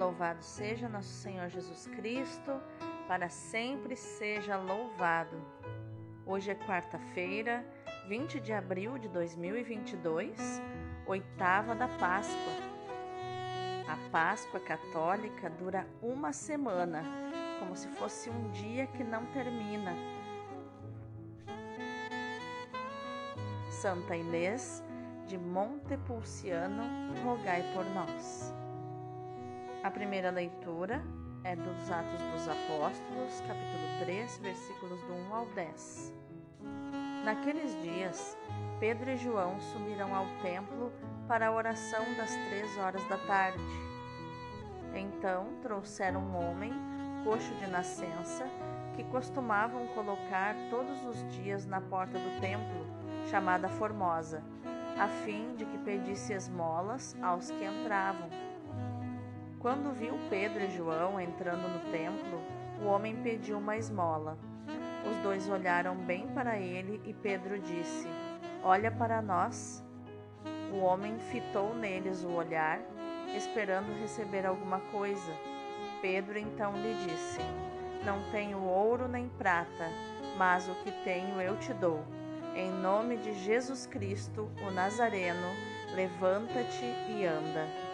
Louvado seja nosso Senhor Jesus Cristo, para sempre seja louvado. Hoje é quarta-feira, 20 de abril de 2022, oitava da Páscoa. A Páscoa católica dura uma semana, como se fosse um dia que não termina. Santa Inês de Montepulciano, rogai por nós. A primeira leitura é dos Atos dos Apóstolos, capítulo 3, versículos do 1 ao 10. Naqueles dias, Pedro e João subiram ao templo para a oração das três horas da tarde. Então trouxeram um homem, coxo de nascença, que costumavam colocar todos os dias na porta do templo, chamada Formosa, a fim de que pedisse esmolas aos que entravam. Quando viu Pedro e João entrando no templo, o homem pediu uma esmola. Os dois olharam bem para ele e Pedro disse: Olha para nós. O homem fitou neles o olhar, esperando receber alguma coisa. Pedro então lhe disse: Não tenho ouro nem prata, mas o que tenho eu te dou. Em nome de Jesus Cristo, o Nazareno, levanta-te e anda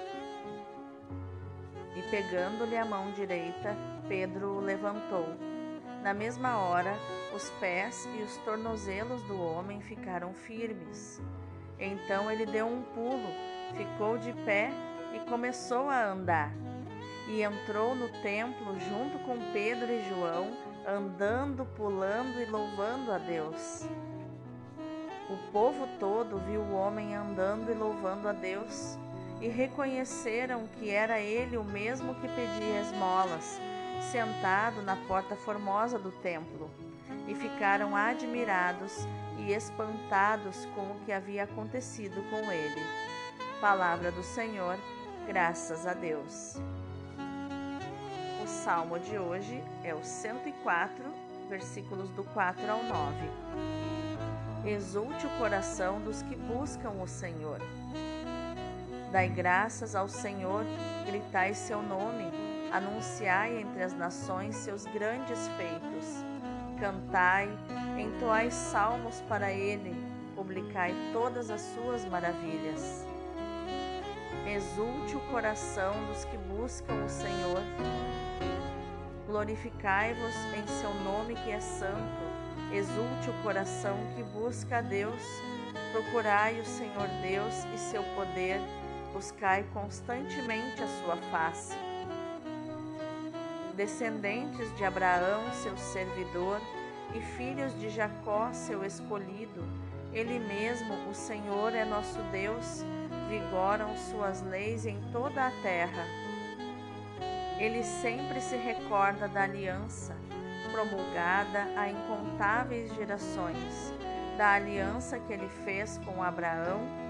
e pegando-lhe a mão direita, Pedro o levantou. Na mesma hora, os pés e os tornozelos do homem ficaram firmes. Então ele deu um pulo, ficou de pé e começou a andar. E entrou no templo junto com Pedro e João, andando, pulando e louvando a Deus. O povo todo viu o homem andando e louvando a Deus e reconheceram que era ele o mesmo que pedia esmolas, sentado na porta formosa do templo, e ficaram admirados e espantados com o que havia acontecido com ele. Palavra do Senhor, graças a Deus. O salmo de hoje é o 104, versículos do 4 ao 9. Exulte o coração dos que buscam o Senhor. Dai graças ao Senhor, gritai seu nome, anunciai entre as nações seus grandes feitos. Cantai, entoai salmos para ele, publicai todas as suas maravilhas. Exulte o coração dos que buscam o Senhor. Glorificai-vos em seu nome que é santo. Exulte o coração que busca a Deus. Procurai o Senhor Deus e seu poder buscai constantemente a sua face. Descendentes de Abraão, seu servidor, e filhos de Jacó, seu escolhido, ele mesmo, o Senhor, é nosso Deus, vigoram suas leis em toda a terra. Ele sempre se recorda da aliança, promulgada a incontáveis gerações, da aliança que ele fez com Abraão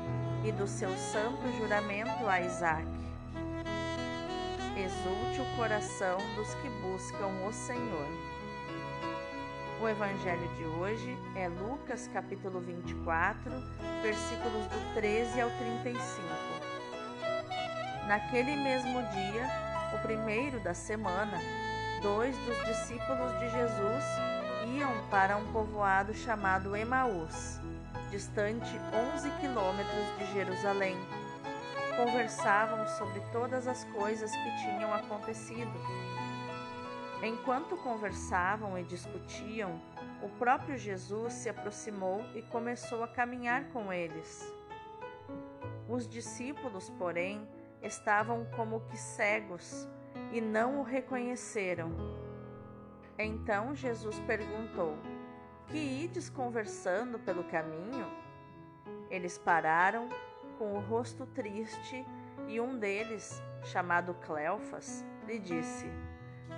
e do seu santo juramento a Isaac. Exulte o coração dos que buscam o Senhor. O evangelho de hoje é Lucas capítulo 24, versículos do 13 ao 35. Naquele mesmo dia, o primeiro da semana, dois dos discípulos de Jesus iam para um povoado chamado Emaús distante 11 quilômetros de Jerusalém. Conversavam sobre todas as coisas que tinham acontecido. Enquanto conversavam e discutiam, o próprio Jesus se aproximou e começou a caminhar com eles. Os discípulos, porém, estavam como que cegos e não o reconheceram. Então Jesus perguntou: que ides conversando pelo caminho? Eles pararam com o rosto triste e um deles, chamado Cleofas, lhe disse: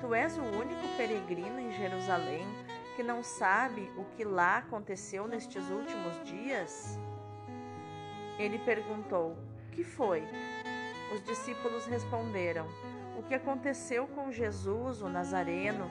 Tu és o único peregrino em Jerusalém que não sabe o que lá aconteceu nestes últimos dias? Ele perguntou: Que foi? Os discípulos responderam: O que aconteceu com Jesus, o Nazareno,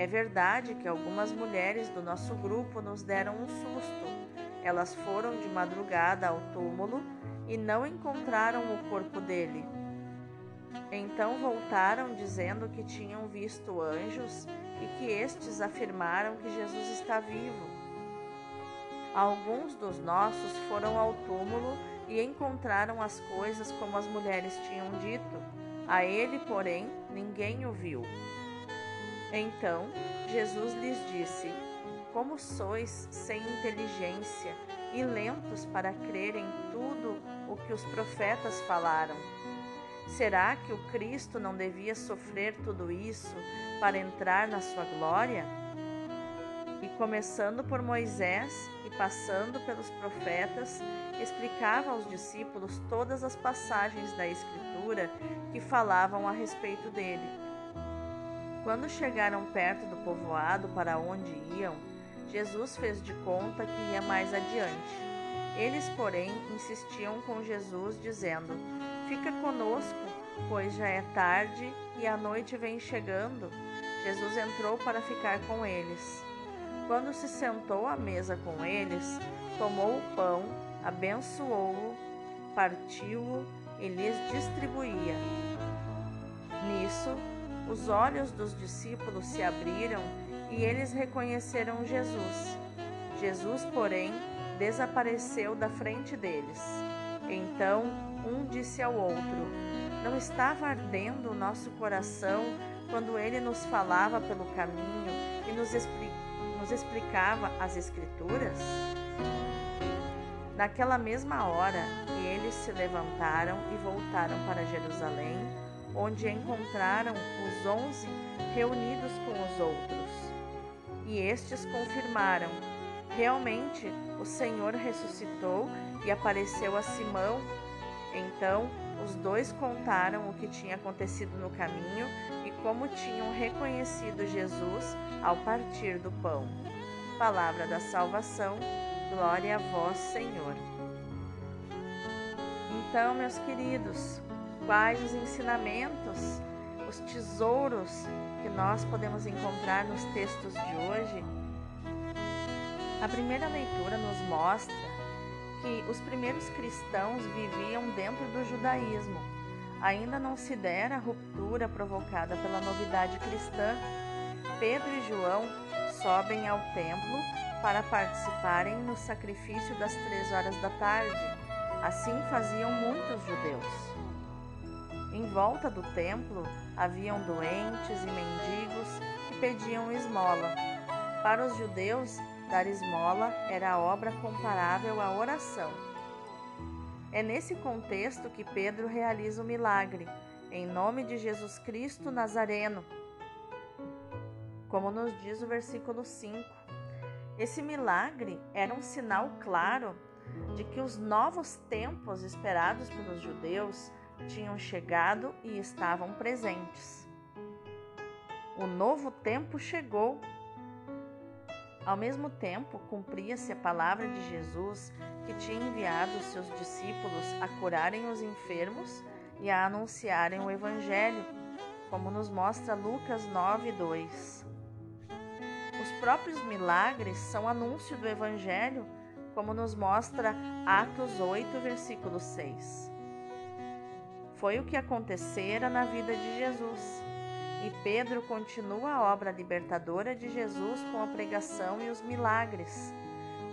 É verdade que algumas mulheres do nosso grupo nos deram um susto. Elas foram de madrugada ao túmulo e não encontraram o corpo dele. Então voltaram dizendo que tinham visto anjos e que estes afirmaram que Jesus está vivo. Alguns dos nossos foram ao túmulo e encontraram as coisas como as mulheres tinham dito. A ele, porém, ninguém o viu. Então Jesus lhes disse: Como sois sem inteligência e lentos para crer em tudo o que os profetas falaram? Será que o Cristo não devia sofrer tudo isso para entrar na sua glória? E começando por Moisés e passando pelos profetas, explicava aos discípulos todas as passagens da Escritura que falavam a respeito dele. Quando chegaram perto do povoado para onde iam, Jesus fez de conta que ia mais adiante. Eles, porém, insistiam com Jesus, dizendo: Fica conosco, pois já é tarde e a noite vem chegando. Jesus entrou para ficar com eles. Quando se sentou à mesa com eles, tomou o pão, abençoou-o, partiu-o e lhes distribuía. Nisso, os olhos dos discípulos se abriram e eles reconheceram Jesus. Jesus, porém, desapareceu da frente deles. Então um disse ao outro: Não estava ardendo o nosso coração quando ele nos falava pelo caminho e nos, expli nos explicava as Escrituras? Naquela mesma hora, eles se levantaram e voltaram para Jerusalém, onde encontraram os onze reunidos com os outros. E estes confirmaram: realmente o Senhor ressuscitou e apareceu a Simão. Então os dois contaram o que tinha acontecido no caminho e como tinham reconhecido Jesus ao partir do pão. Palavra da salvação, glória a vós, Senhor. Então, meus queridos, quais os ensinamentos, os tesouros que nós podemos encontrar nos textos de hoje? A primeira leitura nos mostra que os primeiros cristãos viviam dentro do judaísmo. Ainda não se dera a ruptura provocada pela novidade cristã. Pedro e João sobem ao templo para participarem no sacrifício das três horas da tarde. Assim faziam muitos judeus. Em volta do templo haviam doentes e mendigos que pediam esmola. Para os judeus, Dar esmola era obra comparável à oração. É nesse contexto que Pedro realiza o milagre, em nome de Jesus Cristo Nazareno. Como nos diz o versículo 5. Esse milagre era um sinal claro de que os novos tempos esperados pelos judeus tinham chegado e estavam presentes. O novo tempo chegou ao mesmo tempo, cumpria-se a palavra de Jesus, que tinha enviado os seus discípulos a curarem os enfermos e a anunciarem o Evangelho, como nos mostra Lucas 9, 2. Os próprios milagres são anúncio do Evangelho, como nos mostra Atos 8, versículo 6. Foi o que acontecera na vida de Jesus. E Pedro continua a obra libertadora de Jesus com a pregação e os milagres.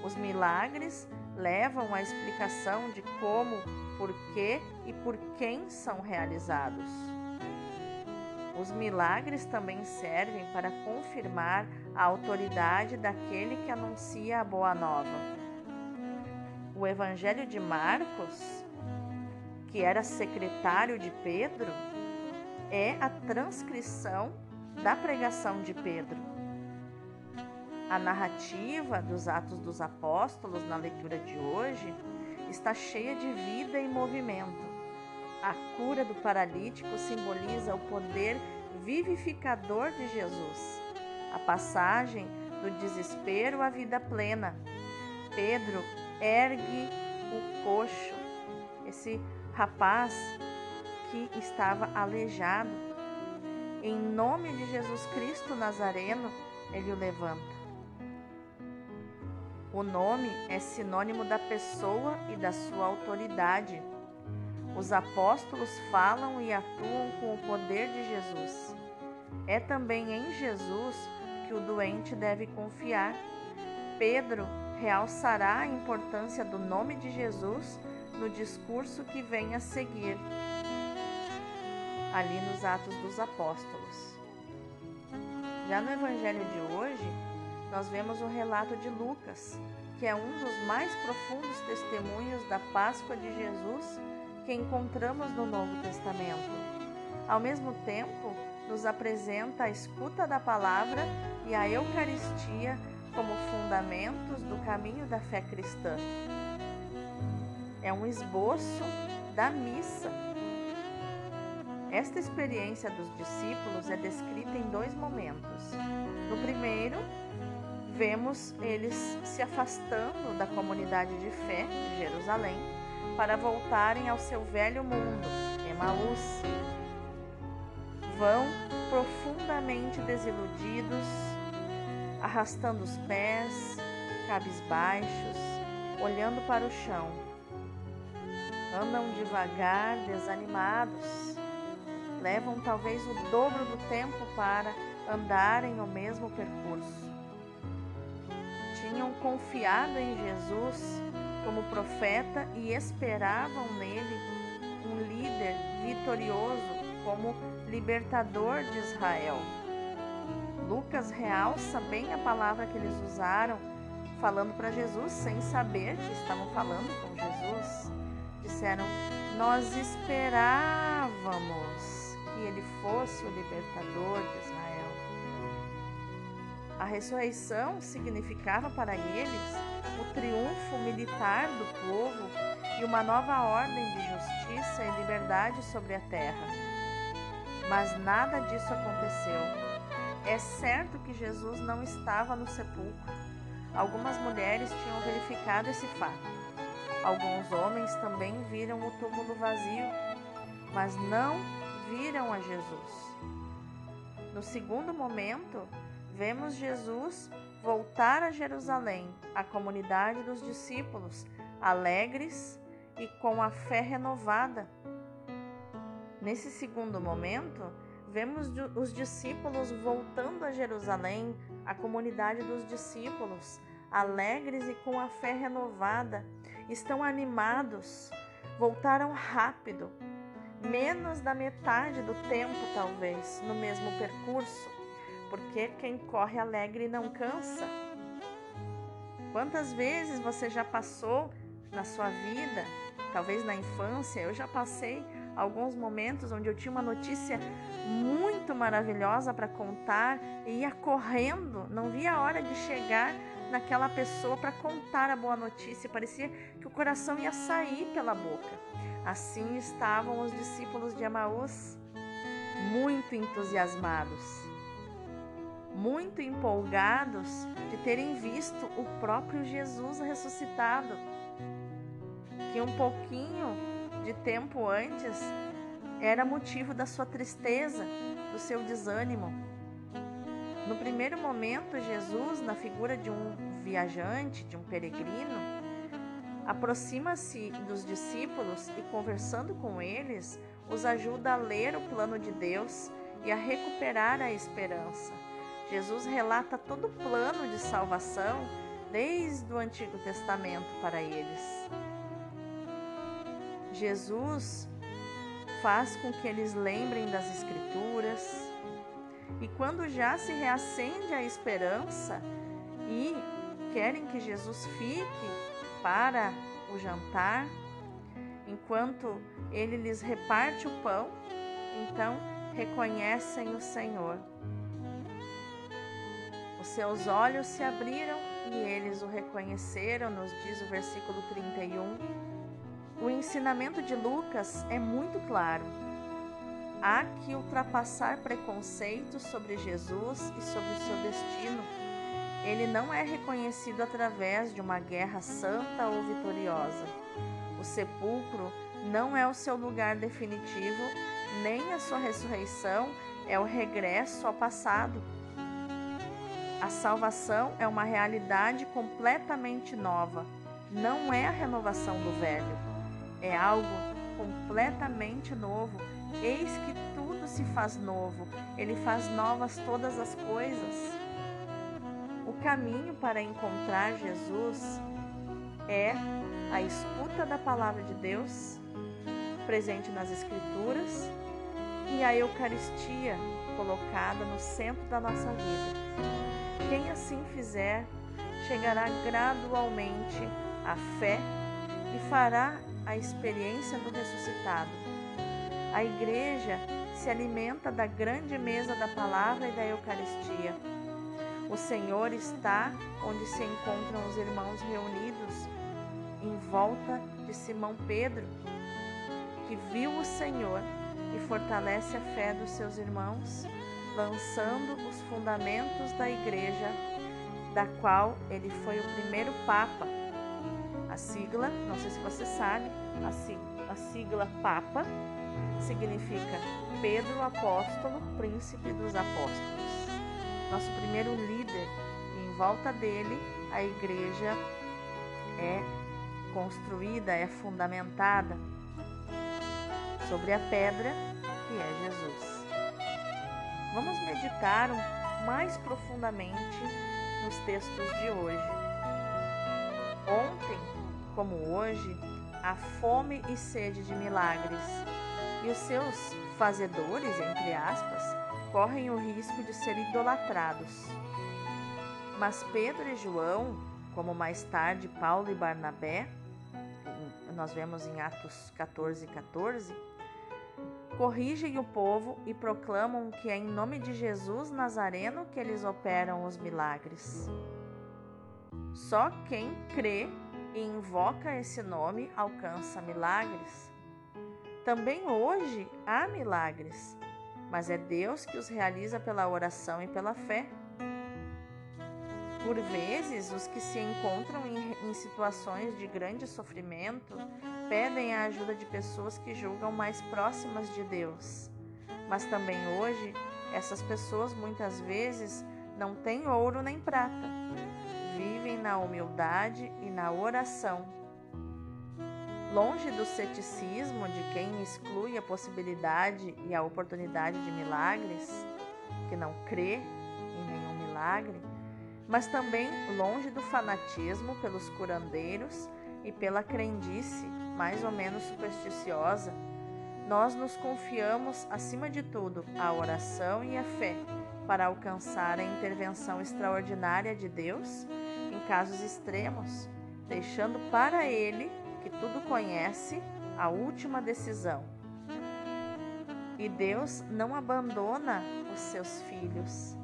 Os milagres levam à explicação de como, por que e por quem são realizados. Os milagres também servem para confirmar a autoridade daquele que anuncia a boa nova. O Evangelho de Marcos, que era secretário de Pedro, é a transcrição da pregação de Pedro. A narrativa dos Atos dos Apóstolos na leitura de hoje está cheia de vida e movimento. A cura do paralítico simboliza o poder vivificador de Jesus. A passagem do desespero à vida plena. Pedro ergue o coxo, esse rapaz que estava aleijado. Em nome de Jesus Cristo Nazareno, ele o levanta. O nome é sinônimo da pessoa e da sua autoridade. Os apóstolos falam e atuam com o poder de Jesus. É também em Jesus que o doente deve confiar. Pedro realçará a importância do nome de Jesus no discurso que vem a seguir, ali nos Atos dos Apóstolos. Já no Evangelho de hoje, nós vemos o relato de Lucas, que é um dos mais profundos testemunhos da Páscoa de Jesus que encontramos no Novo Testamento. Ao mesmo tempo, nos apresenta a escuta da palavra e a Eucaristia como fundamentos do caminho da fé cristã. É um esboço da missa. Esta experiência dos discípulos é descrita em dois momentos. No primeiro, vemos eles se afastando da comunidade de fé de Jerusalém para voltarem ao seu velho mundo, Emaús. Vão profundamente desiludidos, arrastando os pés, cabisbaixos, olhando para o chão. Andam devagar, desanimados. Levam talvez o dobro do tempo para andarem o mesmo percurso tinham confiado em Jesus como profeta e esperavam nele um líder vitorioso como libertador de Israel. Lucas realça bem a palavra que eles usaram, falando para Jesus sem saber que estavam falando com Jesus. Disseram: Nós esperávamos que ele fosse o libertador de Israel. A ressurreição significava para eles o triunfo militar do povo e uma nova ordem de justiça e liberdade sobre a terra. Mas nada disso aconteceu. É certo que Jesus não estava no sepulcro. Algumas mulheres tinham verificado esse fato. Alguns homens também viram o túmulo vazio, mas não viram a Jesus. No segundo momento, vemos Jesus voltar a Jerusalém, a comunidade dos discípulos, alegres e com a fé renovada. Nesse segundo momento, vemos os discípulos voltando a Jerusalém, a comunidade dos discípulos, alegres e com a fé renovada, estão animados, voltaram rápido, menos da metade do tempo, talvez, no mesmo percurso porque quem corre alegre não cansa. Quantas vezes você já passou na sua vida, talvez na infância, eu já passei alguns momentos onde eu tinha uma notícia muito maravilhosa para contar e ia correndo, não via a hora de chegar naquela pessoa para contar a boa notícia, parecia que o coração ia sair pela boca. Assim estavam os discípulos de Emaús, muito entusiasmados muito empolgados de terem visto o próprio Jesus ressuscitado, que um pouquinho de tempo antes era motivo da sua tristeza, do seu desânimo. No primeiro momento, Jesus, na figura de um viajante, de um peregrino, aproxima-se dos discípulos e, conversando com eles, os ajuda a ler o plano de Deus e a recuperar a esperança. Jesus relata todo o plano de salvação desde o Antigo Testamento para eles. Jesus faz com que eles lembrem das Escrituras e, quando já se reacende a esperança e querem que Jesus fique para o jantar, enquanto ele lhes reparte o pão, então reconhecem o Senhor seus olhos se abriram e eles o reconheceram, nos diz o versículo 31. O ensinamento de Lucas é muito claro. Há que ultrapassar preconceitos sobre Jesus e sobre o seu destino. Ele não é reconhecido através de uma guerra santa ou vitoriosa. O sepulcro não é o seu lugar definitivo, nem a sua ressurreição é o regresso ao passado. A salvação é uma realidade completamente nova, não é a renovação do velho. É algo completamente novo. Eis que tudo se faz novo, ele faz novas todas as coisas. O caminho para encontrar Jesus é a escuta da palavra de Deus, presente nas Escrituras, e a Eucaristia colocada no centro da nossa vida. Quem assim fizer, chegará gradualmente à fé e fará a experiência do ressuscitado. A Igreja se alimenta da grande mesa da palavra e da Eucaristia. O Senhor está onde se encontram os irmãos reunidos em volta de Simão Pedro, que viu o Senhor e fortalece a fé dos seus irmãos, lançando os fundamentos da igreja, da qual ele foi o primeiro Papa. A sigla, não sei se você sabe, a sigla, a sigla Papa significa Pedro Apóstolo, Príncipe dos Apóstolos. Nosso primeiro líder, e em volta dele a igreja é construída, é fundamentada sobre a pedra que é Jesus. Vamos meditar mais profundamente nos textos de hoje. Ontem, como hoje, há fome e sede de milagres, e os seus fazedores, entre aspas, correm o risco de ser idolatrados. Mas Pedro e João, como mais tarde Paulo e Barnabé, nós vemos em Atos 14, 14, corrigem o povo e proclamam que é em nome de Jesus Nazareno que eles operam os milagres. Só quem crê e invoca esse nome alcança milagres. Também hoje há milagres, mas é Deus que os realiza pela oração e pela fé. Por vezes, os que se encontram em, em, situações de grande sofrimento pedem a ajuda de pessoas que julgam mais próximas de Deus. Mas também hoje, essas pessoas muitas vezes não têm ouro nem prata. Vivem na humildade e na oração. Longe do ceticismo de quem exclui a possibilidade e a oportunidade de milagres, que não crê em nenhum milagre, mas também longe do fanatismo pelos curandeiros e pela crendice mais ou menos supersticiosa, nós nos confiamos, acima de tudo, à oração e à fé para alcançar a intervenção extraordinária de Deus em casos extremos, deixando para Ele, que tudo conhece, a última decisão. E Deus não abandona os seus filhos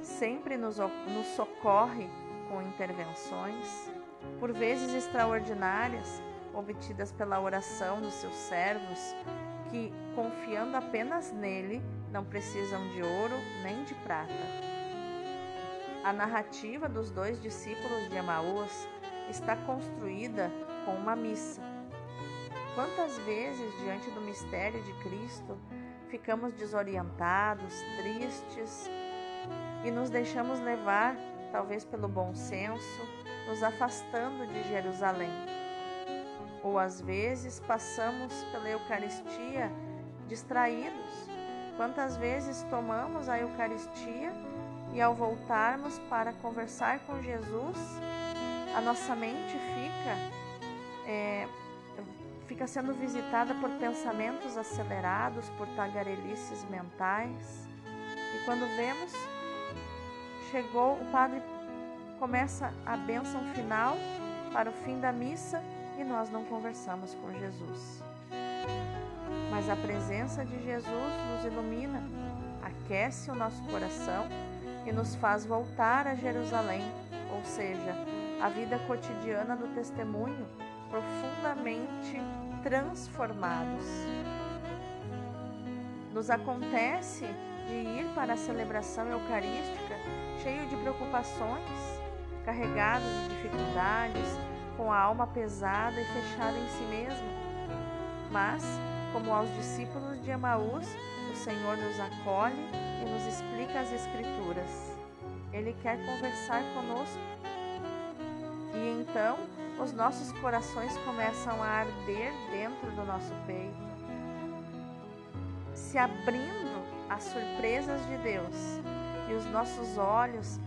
sempre nos, nos socorre com intervenções, por vezes extraordinárias, obtidas pela oração dos seus servos, que, confiando apenas nele, não precisam de ouro nem de prata. A narrativa dos dois discípulos de Emaús está construída com uma missa. Quantas vezes, diante do mistério de Cristo, ficamos desorientados, tristes, e nos deixamos levar, talvez pelo bom senso, nos afastando de Jerusalém. Ou às vezes passamos pela Eucaristia distraídos. Quantas vezes tomamos a Eucaristia e ao voltarmos para conversar com Jesus, a nossa mente fica é, fica sendo visitada por pensamentos acelerados, por tagarelices mentais. E quando vemos, chegou, o padre começa a bênção final para o fim da missa e nós não conversamos com Jesus. Mas a presença de Jesus nos ilumina, aquece o nosso coração e nos faz voltar a Jerusalém, ou seja, a vida cotidiana do testemunho, profundamente transformados. Nos acontece de ir para a celebração eucarística cheio de preocupações, carregado de dificuldades, com a alma pesada e fechada em si mesmo. Mas, como aos discípulos de Emaús, o Senhor nos acolhe e nos explica as Escrituras. Ele quer conversar conosco. E então os nossos corações começam a arder dentro do nosso peito, se abrindo às surpresas de Deus, e os nossos olhos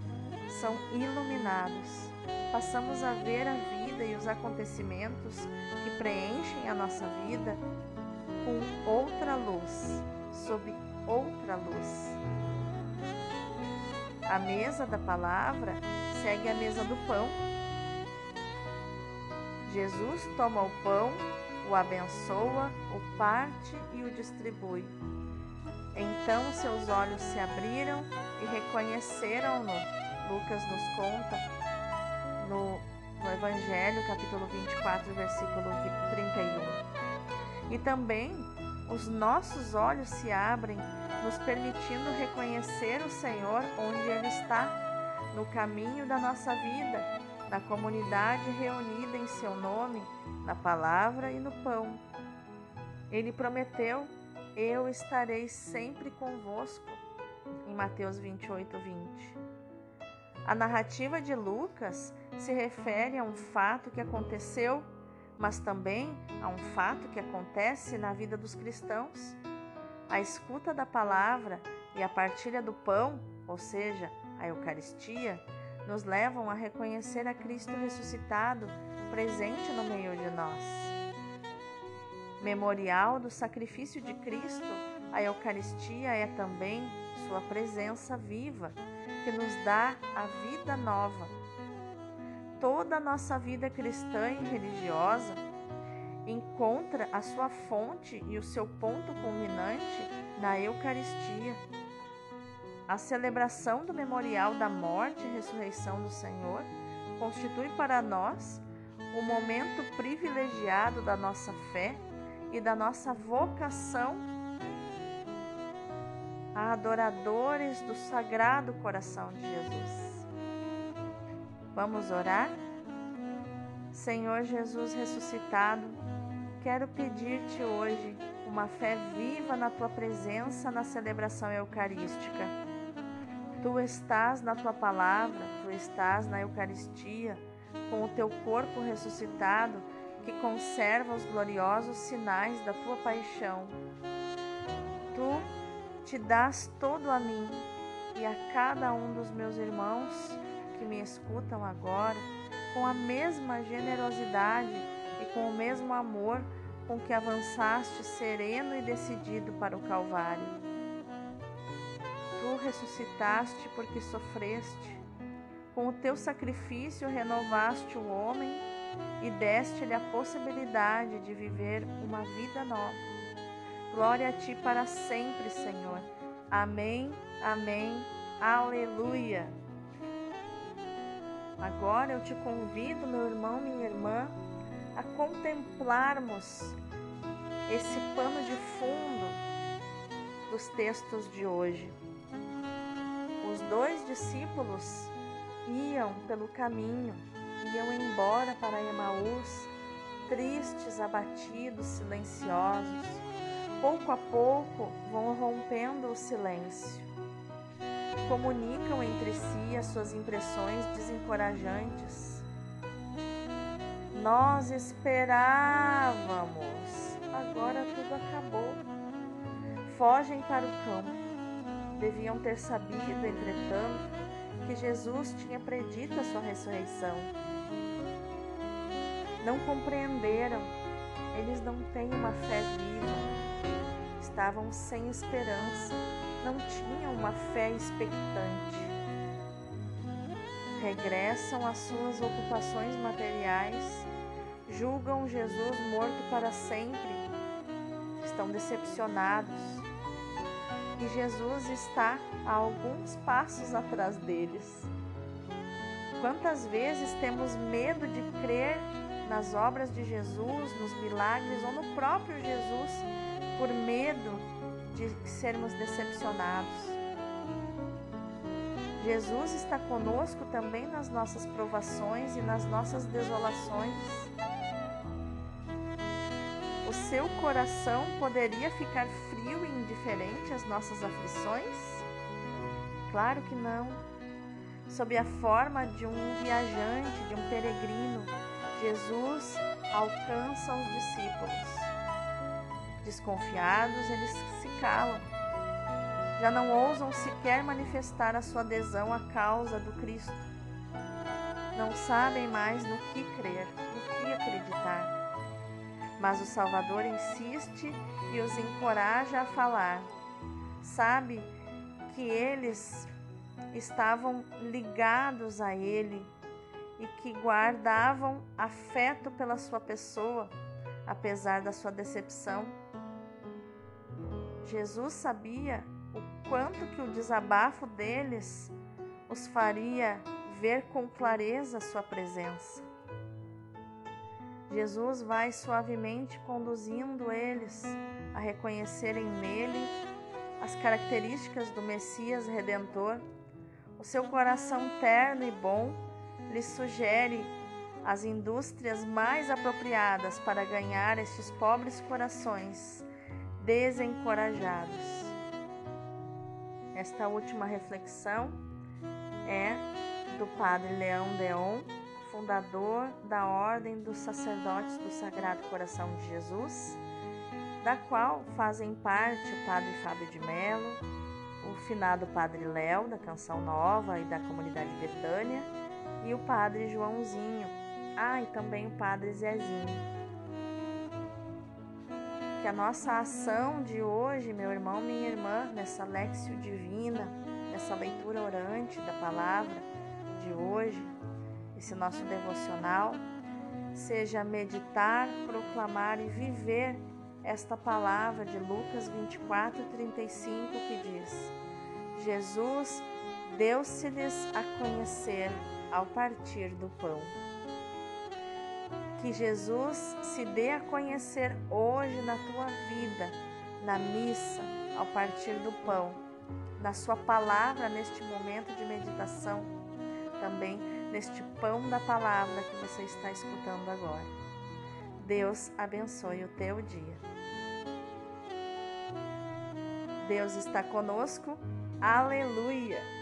são iluminados. Passamos a ver a vida e os acontecimentos que preenchem a nossa vida com outra luz, sob outra luz. A mesa da palavra segue a mesa do pão. Jesus toma o pão, o abençoa, o parte e o distribui. Então seus olhos se abriram e reconheceram-no. Lucas nos conta no, no Evangelho, capítulo 24, versículo 31. E também os nossos olhos se abrem nos permitindo reconhecer o Senhor onde Ele está, no caminho da nossa vida, na comunidade reunida em Seu nome, na palavra e no pão. Ele prometeu: Eu estarei sempre convosco, em Mateus 28, 20. A narrativa de Lucas se refere a um fato que aconteceu, mas também a um fato que acontece na vida dos cristãos a escuta da palavra e a partilha do pão, ou seja, a Eucaristia, nos levam a reconhecer a Cristo ressuscitado presente no meio de nós. Memorial do sacrifício de Cristo, a Eucaristia é também Sua presença viva, que nos dá a vida nova. Toda a nossa vida cristã e religiosa encontra a sua fonte e o seu ponto culminante na Eucaristia. A celebração do memorial da morte e ressurreição do Senhor constitui para nós o momento privilegiado da nossa fé e da nossa vocação a adoradores do Sagrado Coração de Jesus. Vamos orar? Senhor Jesus ressuscitado, Quero pedir-te hoje uma fé viva na tua presença na celebração eucarística. Tu estás na tua palavra, tu estás na Eucaristia, com o teu corpo ressuscitado que conserva os gloriosos sinais da tua paixão. Tu te dás todo a mim e a cada um dos meus irmãos que me escutam agora com a mesma generosidade e com o mesmo amor com que avançaste sereno e decidido para o Calvário. Ressuscitaste porque sofreste. Com o teu sacrifício renovaste o homem e deste-lhe a possibilidade de viver uma vida nova. Glória a ti para sempre, Senhor. Amém, amém, aleluia. Agora eu te convido, meu irmão, minha irmã, a contemplarmos esse pano de fundo dos textos de hoje. Dois discípulos iam pelo caminho, iam embora para Emaús, tristes, abatidos, silenciosos. Pouco a pouco vão rompendo o silêncio. Comunicam entre si as suas impressões desencorajantes nós esperávamos, agora tudo acabou. Fogem para o campo. Deviam ter sabido, entretanto, que Jesus tinha predito a sua ressurreição. Não compreenderam, eles não têm uma fé viva. Estavam sem esperança, não tinham uma fé expectante regressam às suas ocupações materiais julgam Jesus morto para sempre, estão decepcionados. E Jesus está a alguns passos atrás deles. Quantas vezes temos medo de crer nas obras de Jesus, nos milagres ou no próprio Jesus, por medo de sermos decepcionados? Jesus está conosco também nas nossas provações e nas nossas desolações. Seu coração poderia ficar frio e indiferente às nossas aflições? Claro que não. Sob a forma de um viajante, de um peregrino, Jesus alcança os discípulos. Desconfiados, eles se calam já não ousam sequer manifestar a sua adesão à causa do Cristo. Não sabem mais no que crer. Mas o Salvador insiste e os encoraja a falar. Sabe que eles estavam ligados a Ele e que guardavam afeto pela sua pessoa, apesar da sua decepção. Jesus sabia quanto que o desabafo deles os faria ver com clareza sua presença. Jesus vai suavemente conduzindo eles a reconhecerem nele as características do Messias redentor. O seu coração terno e bom lhes sugere as indústrias mais apropriadas para ganhar estes pobres corações desencorajados. Esta última reflexão é do Padre Leão Deon, fundador da Ordem dos Sacerdotes do Sagrado Coração de Jesus, da qual fazem parte o Padre Fábio de Mello, o finado Padre Léo, da Canção Nova e da Comunidade Betânia, e o Padre Joãozinho, ah, e também o Padre Zezinho. Que a nossa ação de hoje, meu irmão, minha irmã, nessa Lexio Divina, nessa leitura orante da palavra de hoje, esse nosso devocional, seja meditar, proclamar e viver esta palavra de Lucas 24, 35, que diz: Jesus deu-se-lhes a conhecer ao partir do pão. Que Jesus se dê a conhecer hoje na tua vida, na missa, ao partir do pão, na Sua palavra neste momento de meditação, também neste pão da palavra que você está escutando agora. Deus abençoe o teu dia. Deus está conosco. Aleluia!